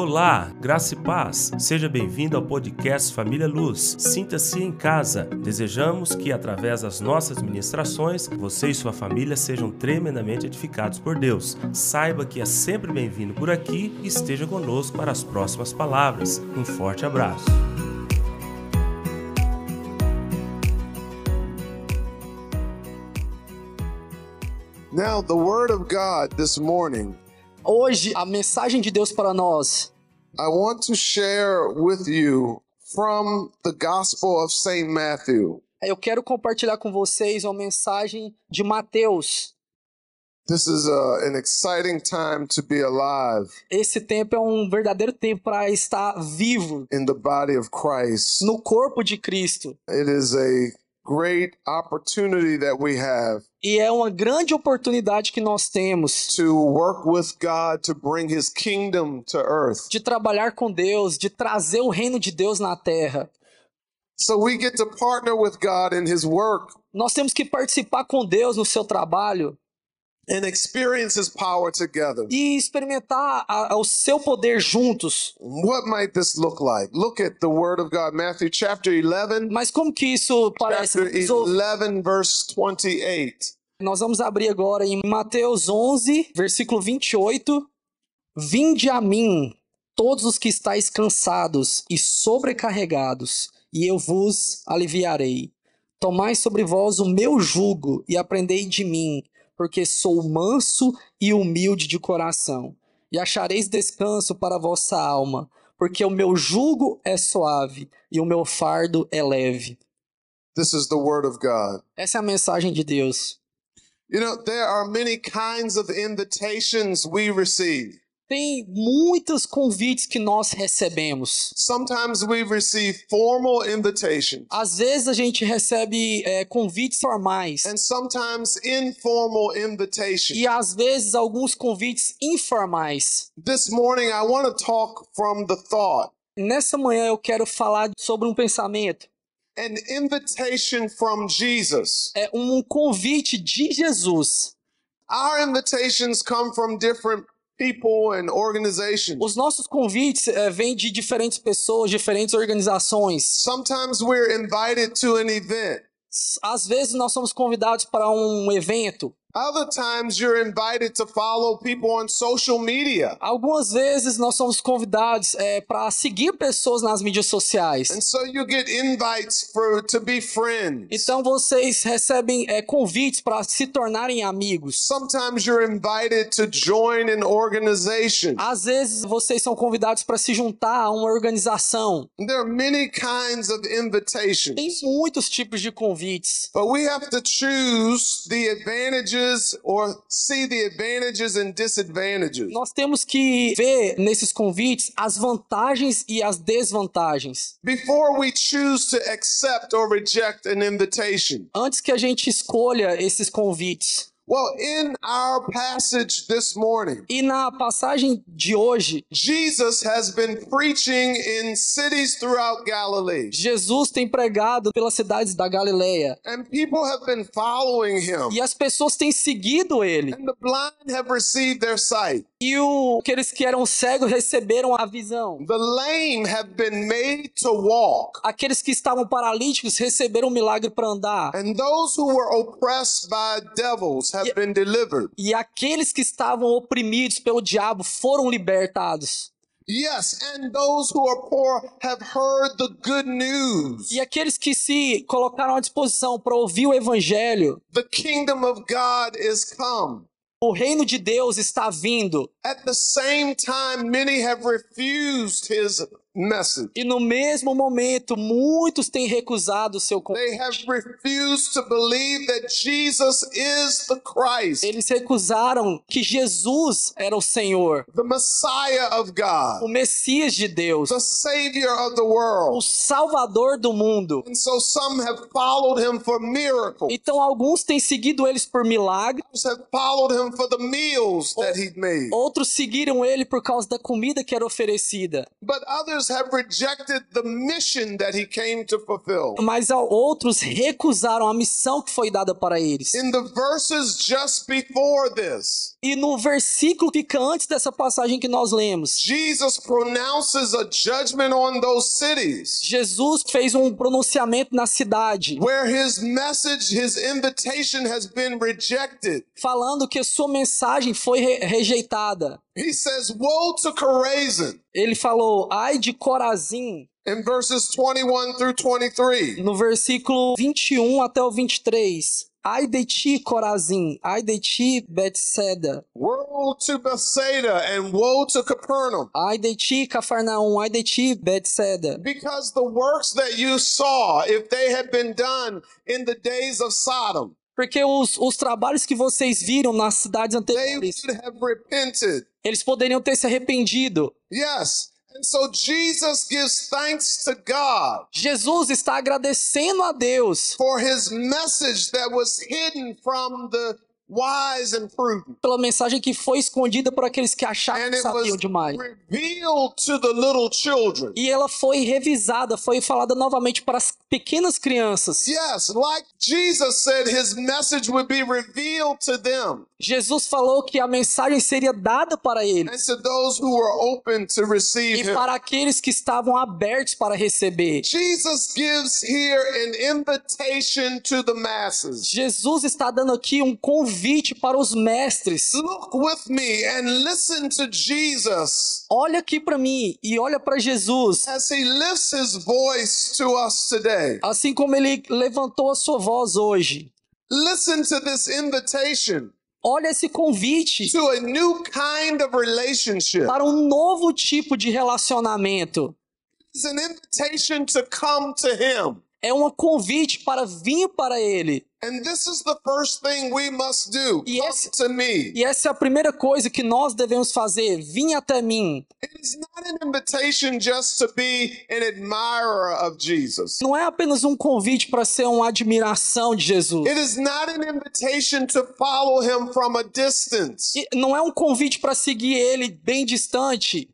Olá, graça e paz. Seja bem-vindo ao podcast Família Luz. Sinta-se em casa. Desejamos que, através das nossas ministrações, você e sua família sejam tremendamente edificados por Deus. Saiba que é sempre bem-vindo por aqui e esteja conosco para as próximas palavras. Um forte abraço. Now, the Word of God this morning, Hoje, a mensagem de Deus para nós. I want to share with you from the Gospel of St. Matthew. Eu quero compartilhar com vocês uma mensagem de Mateus. This is uh, an exciting time to be alive Esse tempo é um verdadeiro tempo para estar vivo in the body of Christ. no corpo de Cristo. It is a great opportunity that we have E é uma grande oportunidade que nós temos to work with God to bring His kingdom to earth. de trabalhar com Deus, de trazer o reino de Deus na terra. So we get to partner with God in His work Nós temos que participar com Deus no seu trabalho and experience His power together. e experimentar a- o seu poder juntos. What might this look like? Look at the Word of God, Matthew chapter 11. Mas como que isso parece? Chapter 11, verse 28. Nós vamos abrir agora em Mateus 11, versículo 28. Vinde a mim, todos os que estáis cansados e sobrecarregados, e eu vos aliviarei. Tomai sobre vós o meu jugo e aprendei de mim, porque sou manso e humilde de coração, e achareis descanso para a vossa alma, porque o meu jugo é suave e o meu fardo é leve. This is the Word of God. Essa é a mensagem de Deus. You know, there are many kinds of invitations we receive. Tem muitos convites que nós recebemos. Sometimes we receive formal invitations, Às vezes a gente recebe é, convites formais and sometimes informal invitations. e às vezes alguns convites informais. This morning, I want to talk from the thought Nessa manhã eu quero falar sobre um pensamento. an invitation from Jesus. É um convite de Jesus. Our invitations come from different people and organizations. Os nossos convites é, vêm de diferentes pessoas, diferentes organizações. Sometimes we're invited to an event. Às vezes nós somos convidados para um evento. Other times you're invited to follow people on social media. Algumas vezes nós somos convidados é, para seguir pessoas nas mídias sociais. And so you get invites for to be friends. Então vocês recebem é, convites para se tornarem amigos. Sometimes you're invited to join an organization. Às vezes vocês são convidados para se juntar a uma organização. There are many kinds of Tem invitations. muitos tipos de convites. But we have to choose the advantages or see the advantages and disadvantages. Nós temos que ver nesses convites as vantagens e as desvantagens. Before we choose to accept or reject an invitation. Antes que a gente escolha esses convites. Well, in our passage this morning, E na passagem de hoje, Jesus has been preaching in cities throughout Galilee, Jesus tem pregado pelas cidades da Galileia. and people have been following him, E as pessoas têm seguido ele. and the blind have received their sight. E o, aqueles que eram cegos receberam a visão. The lame have been made to walk, Aqueles que estavam paralíticos receberam um milagre para andar. and those who were oppressed by devils have Yeah. been delivered. E aqueles que estavam oprimidos pelo diabo foram libertados. Yes, and those who are poor have heard the good news. E aqueles que se colocaram à disposição para ouvir o evangelho, The kingdom of God is come. O reino de Deus está vindo. At the same time, many have refused his message. E no mesmo momento, muitos têm recusado o seu They have convite. refused to believe that Jesus is the Christ, Eles recusaram que Jesus era o Senhor, the Messiah of o God, Messias de Deus, the Savior of the o world. Salvador do mundo. And so some have followed him for miracles, Então alguns têm seguido eles por milagres, have followed him for the meals that made. outros Outros seguiram ele por causa da comida que era oferecida, but others have rejected the mission that he came to fulfill. mas outros recusaram a missão que foi dada para eles. In the verses just before this, E no versículo que fica antes dessa passagem que nós lemos, Jesus pronounces a judgment on those cities Jesus fez um pronunciamento na cidade, where his message, his invitation has been rejected. falando que a sua mensagem foi re- rejeitada. He says, Woe to Chorazin Ele falou: "Ai de Corazim", in verses 21 through 23. no versículo 21 até o 23. Ai de ti, Corazim, ai de ti, Betseda. Woe to Bethsaida and woe to Capernaum. Ai de ti, Cafarnaum, ai de ti, Betseda. Because the works that you saw, if they had been done in the days of Sodom, Porque os, os trabalhos que vocês viram nas cidades they anteriores, would have repented. Eles poderiam ter se arrependido. Yes. And so Jesus gives thanks to God Jesus está agradecendo a Deus for his message that was hidden from the wise and prudent. pela mensagem que foi escondida por aqueles que achavam And que sabiam demais. revealed to the little children. E ela foi revisada, foi falada novamente para as pequenas crianças. Yes, like Jesus said, his message would be revealed to them Jesus falou que a mensagem seria dada para eles e para aqueles que estavam abertos para receber. Jesus gives here an invitation to the masses. Jesus está dando aqui um convite para os mestres. Look with me and listen to Jesus Olha aqui para mim e olha para Jesus. as he lifts his voice to us today. Assim como ele levantou a sua voz hoje. Listen to this invitation Olha esse convite to a new kind of relationship. para um novo tipo de relacionamento. It's an invitation to come to him. É um convite para vir para ele. And this is the first thing we must do. E esse- to me. E essa é a primeira coisa que nós devemos fazer. Vim até mim. It is not an invitation just to be an admirer of Jesus. Não é apenas um convite para ser uma admiração de Jesus. It is not an invitation to follow him from a distance. E não é um convite para seguir ele bem distante.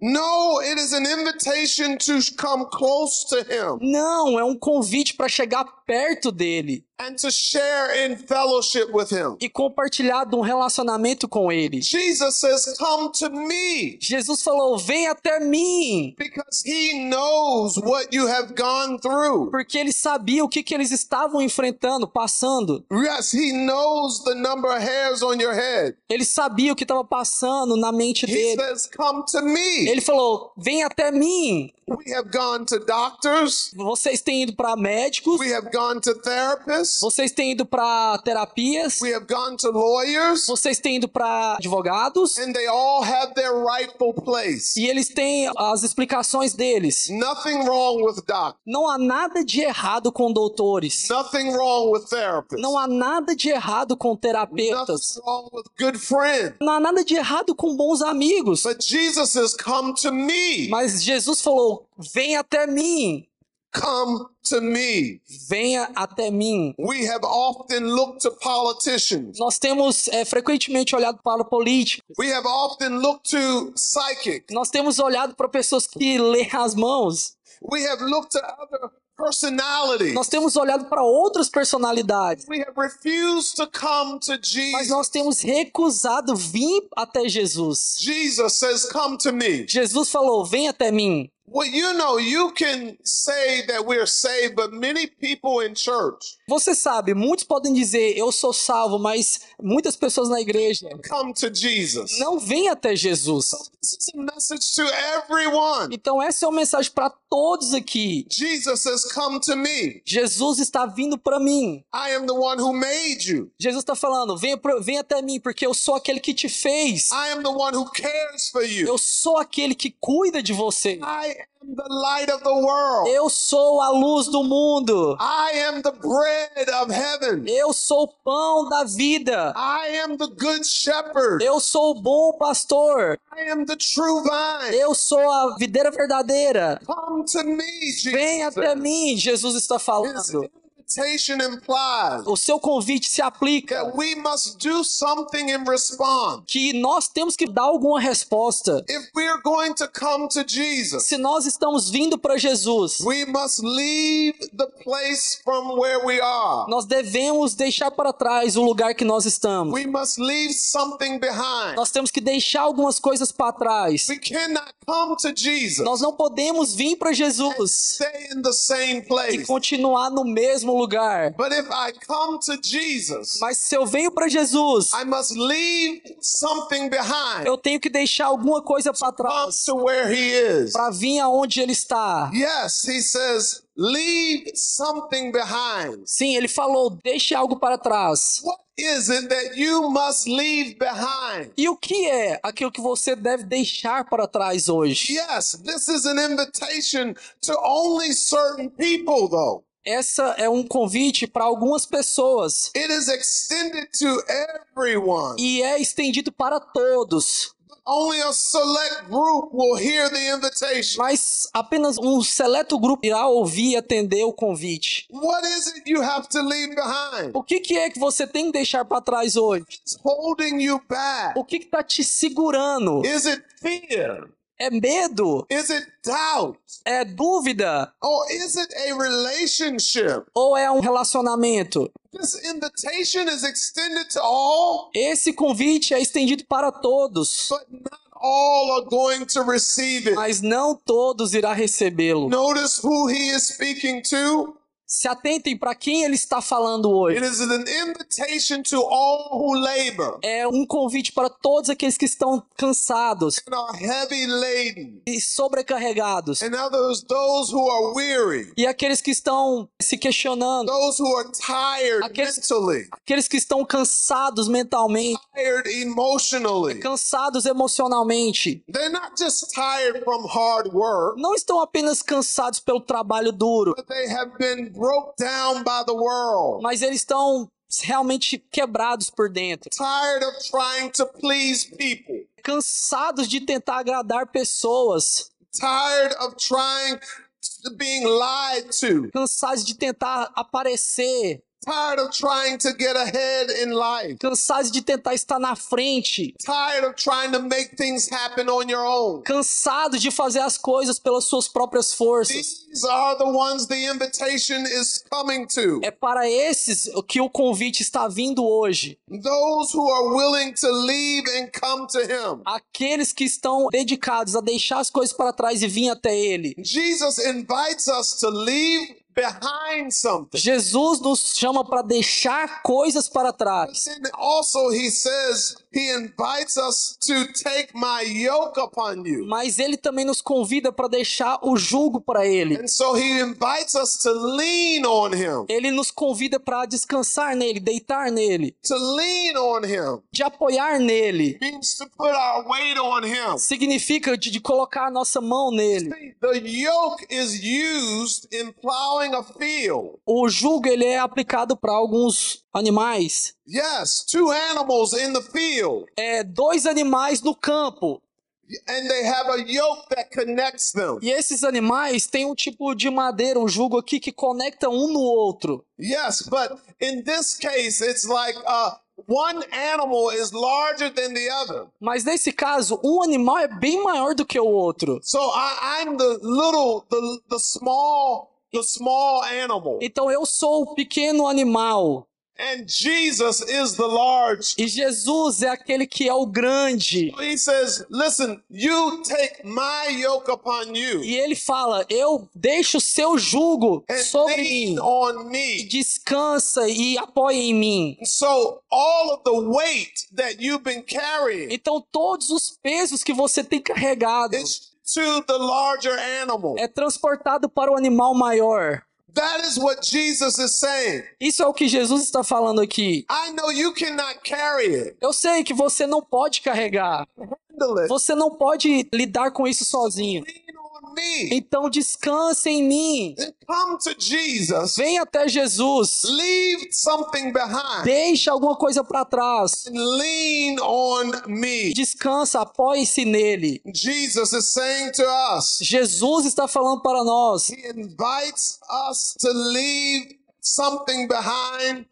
No, it is an invitation to come close to him Não, é um convite para chegar perto dele and to share in fellowship with him. e compartilhar de um relacionamento com ele. Jesus says, Come to me Jesus falou: "Vem até mim", because he knows what you have gone through. porque ele sabia o que que eles estavam enfrentando, passando. Yes, he knows the number of hairs on your head. Ele sabia o que estava passando na mente He dele. says, Come to me. Ele falou: "Vem até mim". We have gone to doctors, Vocês têm ido para médicos, we have gone to therapists, vocês têm ido para terapias, we have gone to lawyers, vocês têm ido para advogados and they all have their rightful place. e eles têm as explicações deles. Nothing wrong with doctors, Não há nada de errado com doutores. nothing wrong with therapists, Não há nada de errado com terapeutas. nothing wrong with good friends. Não há nada de errado com bons amigos. But Jesus says, Come to me. Mas Jesus falou: venha até mim. Come to me. Venha até mim. We have often looked to politicians. Nós temos é, frequentemente olhado para políticos. We have often looked to psychics. Nós temos olhado para pessoas que lêem as mãos. We have looked to other personalities. Nós temos olhado para outras personalidades. We have refused to come to Mas nós temos recusado vir até Jesus. Jesus says, Come to me. Jesus falou: vem até mim. Well, you know, you can say that we're saved, but many people in church Você sabe, muitos podem dizer eu sou salvo, mas muitas pessoas na igreja come to Jesus. não vêm até Jesus. This is a message to everyone. Então essa é uma mensagem para todos aqui. Jesus says, Come to me. Jesus está vindo para mim. I am the one who made you. Jesus está falando, venha, venha até mim, porque eu sou aquele que te fez. I am the one who cares for you. Eu sou aquele que cuida de você. I am the light of the world. Eu sou a luz do mundo. I am the bread of heaven. Eu sou o pão da vida. I am the good shepherd. Eu sou o bom pastor. I am the true vine. Eu sou a videira verdadeira. Come to me, Vem Jesus. até mim, Jesus está falando. O seu convite se aplica that we must do something in response. que nós temos que dar alguma resposta. If we're going to come to Jesus, Se nós estamos vindo para Jesus, we must leave the place from where we are. nós devemos deixar para trás o lugar que nós estamos. We must leave something behind. Nós temos que deixar algumas coisas para trás. We cannot come to Jesus, Nós não podemos vir para Jesus stay in the same e place. continuar no mesmo lugar. But if I come to Jesus, Mas se eu venho para Jesus, I must leave something behind. eu tenho que deixar alguma coisa para trás para vir aonde ele está. Yes, he says, leave something behind. Sim, ele falou: deixe algo para trás. What is it that you must leave behind? E o que é aquilo que você deve deixar para trás hoje? Yes, this is an invitation to only certain people, though. Essa é um convite para algumas pessoas It is extended to everyone. e é estendido para todos. Only a select group will hear the invitation. Mas apenas um seleto grupo irá ouvir e atender o convite. What is it you have to leave behind? O que, que é que você tem que deixar para trás hoje? It's holding you back. O que está te segurando? Is it fear? É medo? Is it doubt? É dúvida? Or is it a relationship? Ou é um relacionamento? This invitation is extended to all, Esse convite é estendido para todos, but not all are going to receive it. mas não todos irá recebê-lo. Notice who he is speaking to. Se atentem para quem ele está falando hoje. It is an invitation to all who labor. É um convite para todos aqueles que estão cansados e sobrecarregados. E aqueles que estão se questionando, Aqueles- mentally, aqueles que estão cansados mentalmente, cansados emocionalmente. They're not just tired from hard work, Não estão apenas cansados pelo trabalho duro, broke down by the world. mas eles estão realmente quebrados por dentro, tired of trying to please people, cansados de tentar agradar pessoas, tired of trying to being lied to, cansados de tentar aparecer, tired of trying to get ahead in life, cansados de tentar estar na frente, tired of trying to make things happen on your own. cansados de fazer as coisas pelas suas próprias forças. These are the ones the invitation is coming to. É para esses que o convite está vindo hoje. Those who are willing to leave and come to him. Aqueles que estão dedicados a deixar as coisas para trás e vir até Ele. Jesus invites us to leave behind something. Jesus nos chama para deixar coisas para trás. Also, he says, he invites us to take my yoke upon you. Mas Ele também nos convida para deixar o jugo para Ele. And so he invites us to lean on him, Ele nos convida para descansar nele, deitar nele, to lean on him de apoiar nele. means to put our weight on him. Significa de, de colocar a nossa mão nele. The yoke is used in plowing a field. O jugo ele é aplicado para alguns animais. Yes, two animals in the field, É dois animais no campo. and they have a yoke that connects them. E esses animais têm um tipo de madeira, um jugo aqui que conecta um no outro. Yes, but in this case, it's like uh, one animal is larger than the other. Mas nesse caso, um animal é bem maior do que o outro. So I, I'm the little, the the small, the small animal, Então eu sou o pequeno animal and Jesus is the large. e Jesus é aquele que é o grande. He says, "Listen, you take my yoke upon you E ele fala: Eu deixo o seu jugo sobre mim. on me." Descansa e apoia em mim. So all of the weight that you've been carrying Então todos os pesos que você tem carregado to the larger animal. é transportado para o animal maior. That is what Jesus is saying. Isso é o que Jesus está falando aqui. I know you cannot carry it. Eu sei que você não pode carregar. Você não pode lidar com isso sozinho. Então descanse em mim. Then come to Jesus. Vem até Jesus. Leave something behind Deixa alguma coisa para trás. and lean on me. Descansa, apoie-se nele. Jesus is saying to us, Jesus está falando para nós. He invites us to leave something behind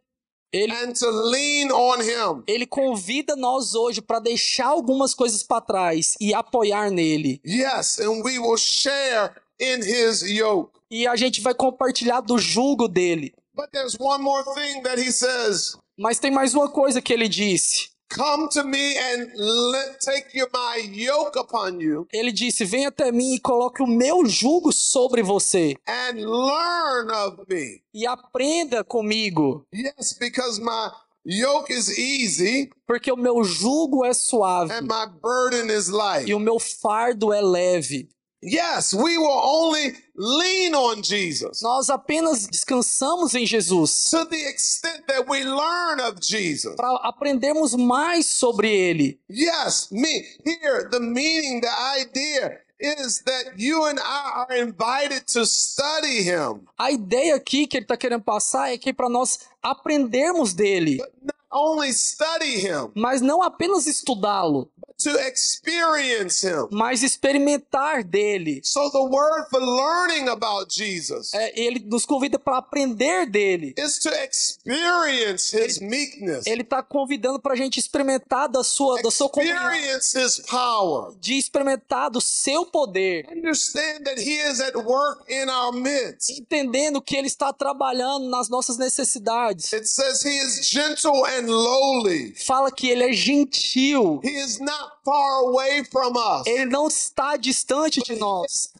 Ele, and to lean on Him. ele convida nós hoje para deixar algumas coisas para trás e apoiar nele. Yes, and we will share in His yoke. E a gente vai compartilhar do jugo dele. But there's one more thing that He says. Mas tem mais uma coisa que ele disse. Come to me and let, take my yoke upon you Ele disse: Vem até mim e coloque o meu jugo sobre você and learn of me. e aprenda comigo, Yes, because my yoke is easy porque o meu jugo é suave and my burden is light. e o meu fardo é leve. Yes, we will only lean on Jesus Nós apenas descansamos em Jesus to the extent that we learn of Jesus. para aprendermos mais sobre ele. Yes, me here the meaning, the idea is that you and I are invited to study him. A ideia aqui que ele está querendo passar é que para nós aprendermos dele, Not only study him, mas não apenas estudá-lo, but to experience him. mas experimentar dele. So the word for learning about Jesus É, ele nos convida para aprender dele. is to experience his meekness, Ele está convidando para a gente experimentar da sua, da sua comunhão, experience his power. de experimentar do seu poder, Understand that he is at work in our midst. entendendo que ele está trabalhando nas nossas necessidades. It says he is gentle and lowly. Fala que ele é gentil, He is not far away from us. ele não está distante de nós,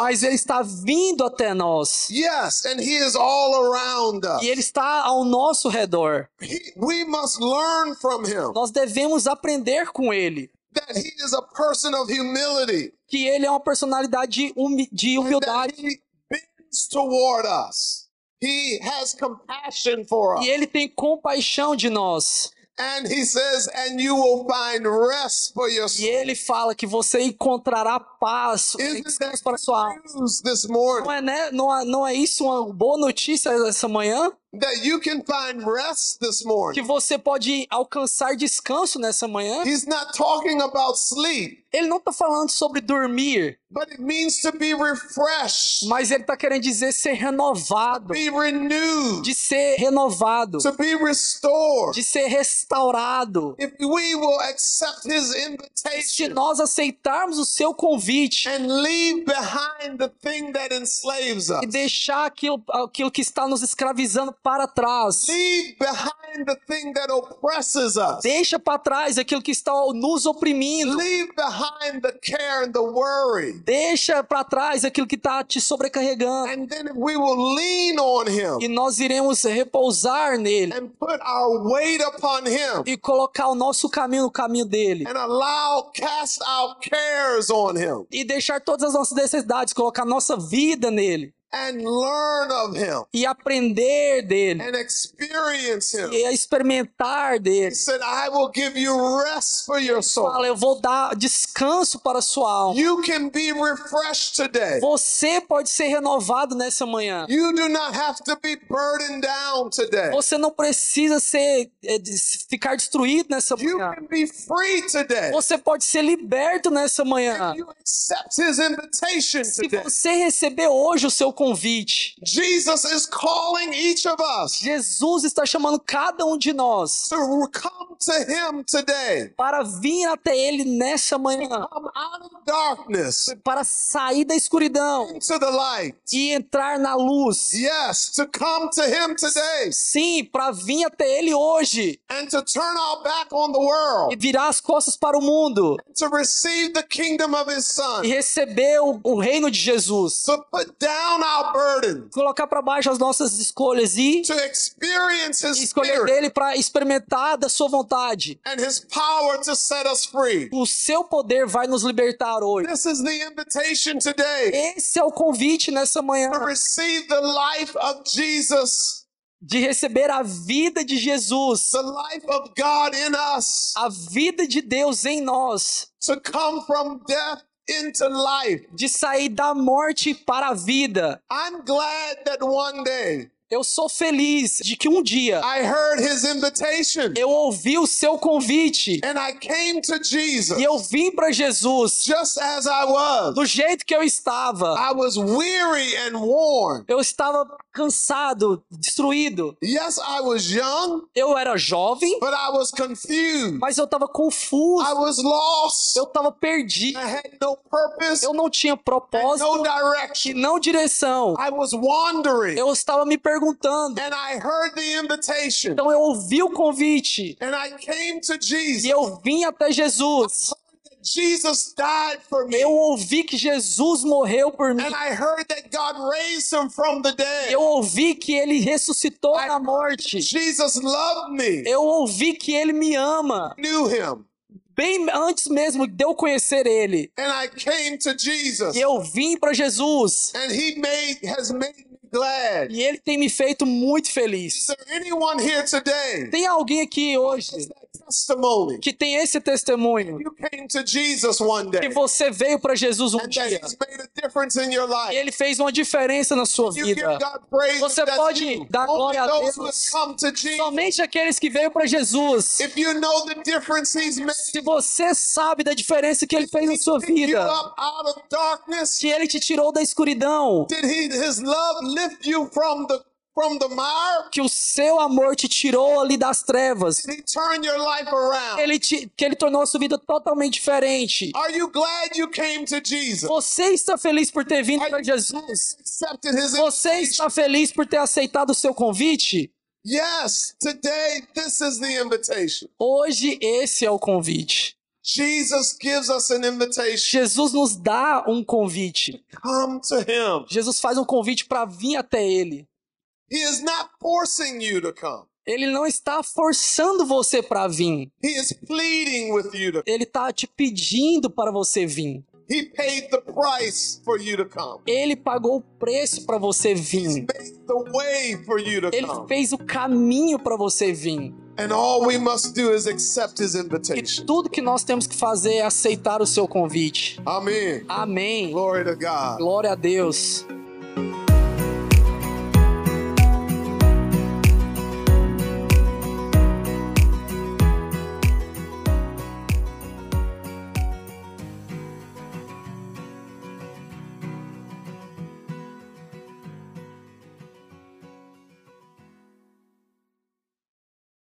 mas ele está vindo até nós. Yes, and he is all around us. E ele está ao nosso redor. He- we must learn from him Nós devemos aprender com ele that he is a person of humility que ele é uma personalidade de humi- de and that humildade he bends toward us. He has compassion for us. e ele tem compaixão de nós. And he says, and you will find rest for your E soul. ele fala que você encontrará paz, para a sua alma. Não é, né? não, é, não é isso uma boa notícia essa manhã? That you can find rest this Que morning. você pode alcançar descanso nessa manhã? He's not talking about sleep, Ele não está falando sobre dormir, but it means to be refreshed, mas ele está querendo dizer ser renovado, be renewed, de ser renovado, to be restored. de ser restaurado. If we will accept his Se invitation nós aceitarmos o seu convite and leave behind the thing that enslaves us, e deixar aquilo, aquilo que está nos escravizando para trás, leave behind the thing that oppresses us, deixa para trás aquilo que está nos oprimindo. leave behind the care and the worry. Deixa para trás aquilo que está te sobrecarregando. And then if we will lean on E nós iremos repousar nele and put our weight upon him e colocar o nosso caminho no caminho dele. and allow, cast our cares on him E deixar todas as nossas necessidades, colocar nossa vida nele. And learn of him E aprender dele. and experience him. E experimentar He dele. said, I will give you rest for your soul. Fala, eu vou dar descanso para a sua alma. You can be refreshed today. Você pode ser renovado nessa manhã. You do not have to be burdened down today. Você não precisa ser de- ficar destruído nessa You manhã. can be free today. Você pode ser liberto nessa manhã. If you accept his invitation Se today, você receber hoje o seu convite, Jesus is calling each of us Jesus está chamando cada um de nós to come to him today. para vir até Ele nessa manhã, Come out of darkness para sair da escuridão into the light. e entrar na luz. Yes, to come to him today Sim, para vir até Ele hoje and to turn our back on the e world, virar as costas para o mundo to receive the kingdom of his e son, receber o, o reino de Jesus. to put down Colocar para baixo as nossas escolhas e to experience his escolher dele para experimentar da sua vontade. and his power to set us free. O seu poder vai nos libertar hoje. This is the invitation today Esse é o convite nessa manhã to receive the life of Jesus, de receber a vida de Jesus, the life of God in us, a vida de Deus em nós, to come from death into life. de sair da morte para a vida. I'm glad that one day Eu sou feliz de que um dia I heard his invitation eu ouvi o seu convite and I came to Jesus e eu vim para Jesus just as I was. do jeito que eu estava. I was weary and worn. Eu estava cansado, destruído. Yes, I was young, Eu era jovem, but I was confused. mas eu estava confuso. I was lost. Eu estava perdido. I had no purpose, Eu não tinha propósito no e direction. não direção. I was wandering, Eu estava me perguntando. And I heard the invitation, Então eu ouvi o convite and I came to e Jesus. eu vim até Jesus. Jesus died for me, Eu ouvi que Jesus morreu por mim. and I heard that God raised him from the dead. Eu ouvi que ele ressuscitou da morte. Jesus loved me, Eu ouvi que ele me ama. knew him, Bem antes mesmo de eu conhecer ele. and I came to Jesus, E eu vim para Jesus. and He made has made glad. E ele tem me feito muito Is feliz. there anyone here today Tem alguém aqui hoje? Que tem esse testemunho? You came to Jesus one Que você veio para Jesus um dia. He's made a difference in your E ele fez uma diferença na sua vida. Você pode you. dar Only glória a Deus. have come to Jesus. Somente aqueles que veio para Jesus. If you know the difference He's made, Se você sabe da diferença que ele fez na sua vida, que ele te tirou da escuridão, From the mire? que o seu amor te tirou ali das trevas, He turn your life around? ele te, que ele tornou a sua vida totalmente diferente. Are you glad you came to Jesus? Você está feliz por ter vindo para Jesus? Accepted His Você está feliz por ter aceitado o seu convite? Yes, today this is the invitation. Hoje esse é o convite. Jesus gives us an invitation. Jesus nos dá um convite. Come to Him. Jesus faz um convite para vir até ele. He is not forcing you to come. Ele não está forçando você para vir. He is pleading with you to. Ele está te pedindo para você vir. He paid the price for you to come. Ele pagou o preço para você vir. made the way for you to Ele come. fez o caminho para você vir. And all we must do is accept His E invitation. tudo que nós temos que fazer é aceitar o seu convite. Amen. Amém. Glory to God. Glória a Deus.